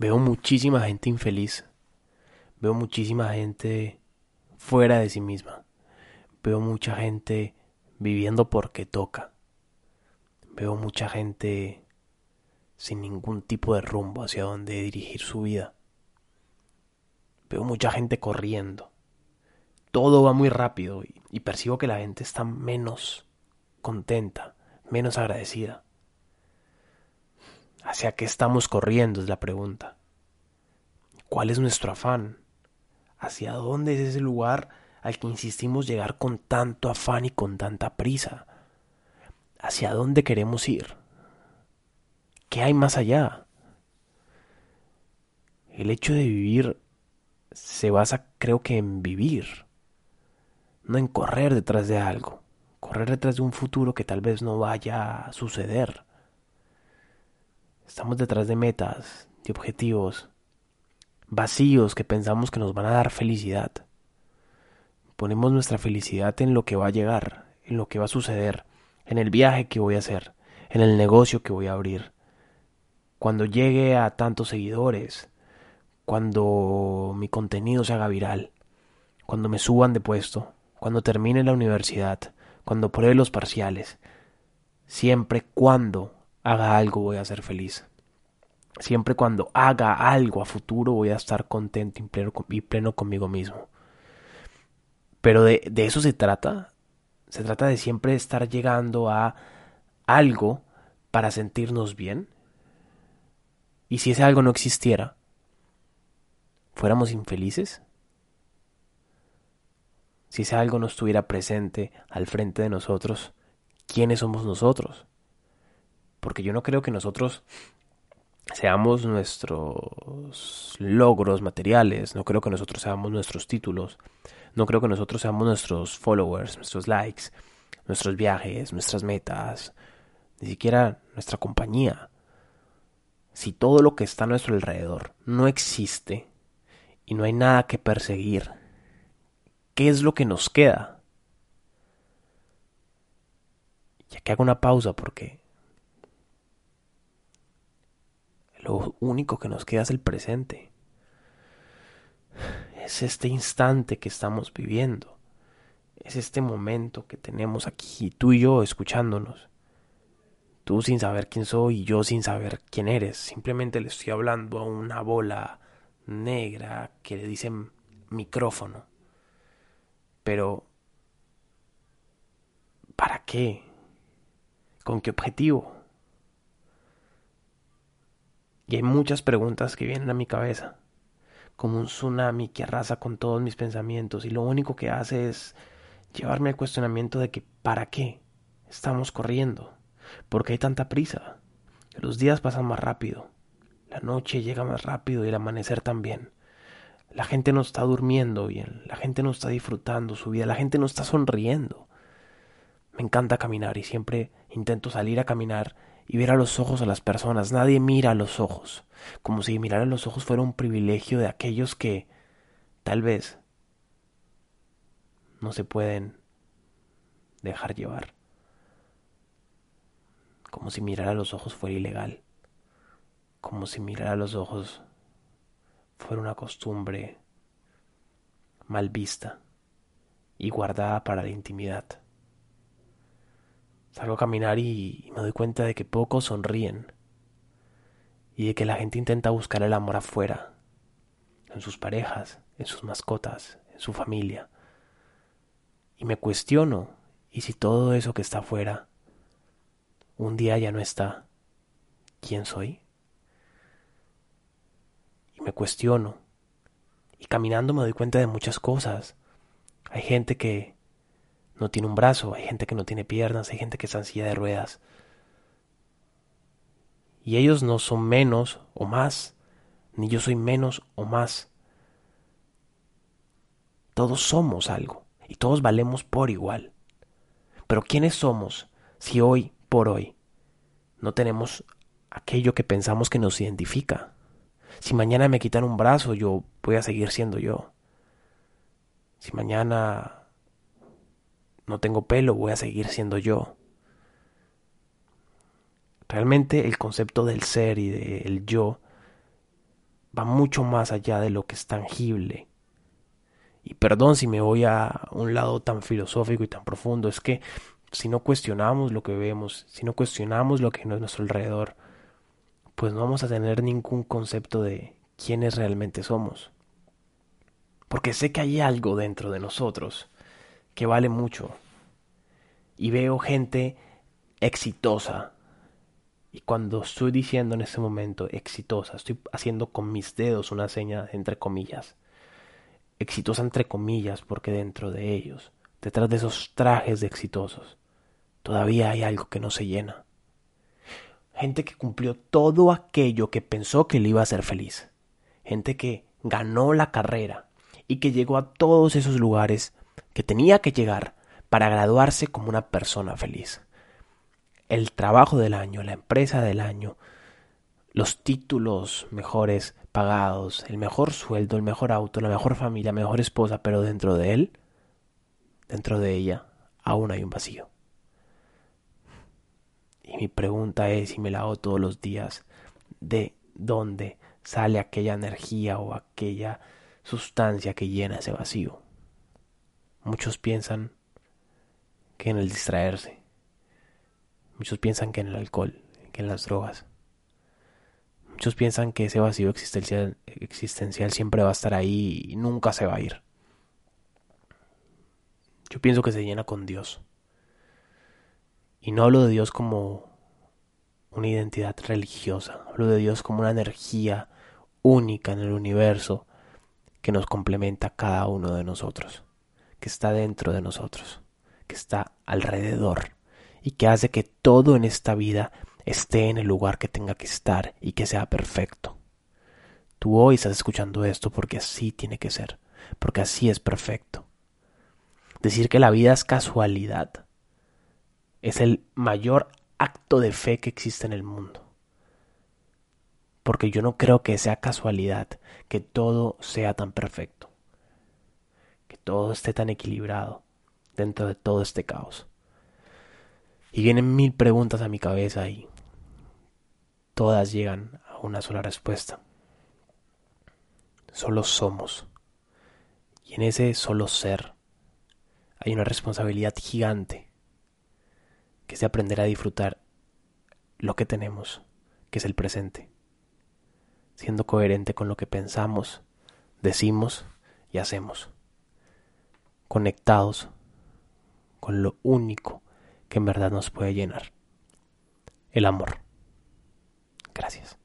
Veo muchísima gente infeliz. Veo muchísima gente fuera de sí misma. Veo mucha gente viviendo porque toca. Veo mucha gente sin ningún tipo de rumbo hacia dónde dirigir su vida. Veo mucha gente corriendo. Todo va muy rápido y, percibo que la gente está menos contenta, menos agradecida. ¿Hacia qué estamos corriendo? Es la pregunta. ¿Cuál es nuestro afán? ¿Hacia dónde es ese lugar al que insistimos llegar con tanto afán y con tanta prisa? ¿Hacia dónde queremos ir? ¿Qué hay más allá? El hecho de vivir se basa, creo que, en vivir, no en correr detrás de algo, correr detrás de un futuro que tal vez no vaya a suceder. Estamos detrás de metas, de objetivos, vacíos que pensamos que nos van a dar felicidad. Ponemos nuestra felicidad en lo que va a llegar, en lo que va a suceder, en el viaje que voy a hacer, en el negocio que voy a abrir. Cuando llegue a tantos seguidores, cuando mi contenido se haga viral, cuando me suban de puesto, cuando termine la universidad, cuando pruebe los parciales, siempre cuando haga algo voy a ser feliz. Siempre cuando haga algo a futuro voy a estar contento y pleno, pleno conmigo mismo. Pero de, de eso se trata. Se trata de siempre estar llegando a algo para sentirnos bien. Y si ese algo no existiera, ¿fuéramos infelices? Si ese algo no estuviera presente al frente de nosotros, ¿quiénes somos nosotros? Porque yo no creo que nosotros seamos nuestros logros materiales, no creo que nosotros seamos nuestros títulos, no creo que nosotros seamos nuestros followers, nuestros likes, nuestros viajes, nuestras metas, ni siquiera nuestra compañía. Si todo lo que está a nuestro alrededor no existe y no hay nada que perseguir, ¿qué es lo que nos queda? Ya que hago una pausa porque Lo único que nos queda es el presente. Es este instante que estamos viviendo. Es este momento que tenemos aquí, tú y yo escuchándonos. Tú sin saber quién soy y yo sin saber quién eres. Simplemente le estoy hablando a una bola negra que le dicen micrófono. Pero... ¿Para qué? ¿Con qué objetivo? Y hay muchas preguntas que vienen a mi cabeza, como un tsunami que arrasa con todos mis pensamientos y lo único que hace es llevarme al cuestionamiento de que ¿para qué estamos corriendo? ¿Por qué hay tanta prisa? Los días pasan más rápido, la noche llega más rápido y el amanecer también. La gente no está durmiendo bien, la gente no está disfrutando su vida, la gente no está sonriendo. Me encanta caminar y siempre intento salir a caminar y ver a los ojos a las personas. Nadie mira a los ojos, como si mirar a los ojos fuera un privilegio de aquellos que tal vez no se pueden dejar llevar. Como si mirar a los ojos fuera ilegal. Como si mirar a los ojos fuera una costumbre mal vista y guardada para la intimidad. Salgo a caminar y me doy cuenta de que pocos sonríen y de que la gente intenta buscar el amor afuera, en sus parejas, en sus mascotas, en su familia. Y me cuestiono, ¿y si todo eso que está afuera un día ya no está? ¿Quién soy? Y me cuestiono. Y caminando me doy cuenta de muchas cosas. Hay gente que no tiene un brazo, hay gente que no tiene piernas, hay gente que está en silla de ruedas. Y ellos no son menos o más, ni yo soy menos o más. Todos somos algo y todos valemos por igual. Pero ¿quiénes somos si hoy por hoy no tenemos aquello que pensamos que nos identifica? Si mañana me quitan un brazo, yo voy a seguir siendo yo. Si mañana no tengo pelo, voy a seguir siendo yo. Realmente el concepto del ser y del yo va mucho más allá de lo que es tangible. Y perdón si me voy a un lado tan filosófico y tan profundo, es que si no cuestionamos lo que vemos, si no cuestionamos lo que no es nuestro alrededor, pues no vamos a tener ningún concepto de quiénes realmente somos. Porque sé que hay algo dentro de nosotros que vale mucho. Y veo gente exitosa. Y cuando estoy diciendo en este momento exitosa, estoy haciendo con mis dedos una seña entre comillas. Exitosa entre comillas porque dentro de ellos, detrás de esos trajes de exitosos, todavía hay algo que no se llena. Gente que cumplió todo aquello que pensó que le iba a hacer feliz. Gente que ganó la carrera y que llegó a todos esos lugares que tenía que llegar para graduarse como una persona feliz. El trabajo del año, la empresa del año, los títulos mejores pagados, el mejor sueldo, el mejor auto, la mejor familia, mejor esposa, pero dentro de él, dentro de ella, aún hay un vacío. Y mi pregunta es, y me la hago todos los días, ¿de dónde sale aquella energía o aquella sustancia que llena ese vacío? Muchos piensan que en el distraerse. Muchos piensan que en el alcohol, que en las drogas. Muchos piensan que ese vacío existencial, existencial siempre va a estar ahí y nunca se va a ir. Yo pienso que se llena con Dios. Y no hablo de Dios como una identidad religiosa, hablo de Dios como una energía única en el universo que nos complementa a cada uno de nosotros, que está dentro de nosotros, que está alrededor y que hace que todo en esta vida esté en el lugar que tenga que estar y que sea perfecto. Tú hoy estás escuchando esto porque así tiene que ser, porque así es perfecto. Decir que la vida es casualidad es el mayor acto de fe que existe en el mundo. Porque yo no creo que sea casualidad que todo sea tan perfecto, todo esté tan equilibrado dentro de todo este caos. Y vienen mil preguntas a mi cabeza y todas llegan a una sola respuesta. Solo somos. Y en ese solo ser hay una responsabilidad gigante que es de aprender a disfrutar lo que tenemos, que es el presente, siendo coherente con lo que pensamos, decimos y hacemos, conectados con lo único que en verdad nos puede llenar, el amor. Gracias.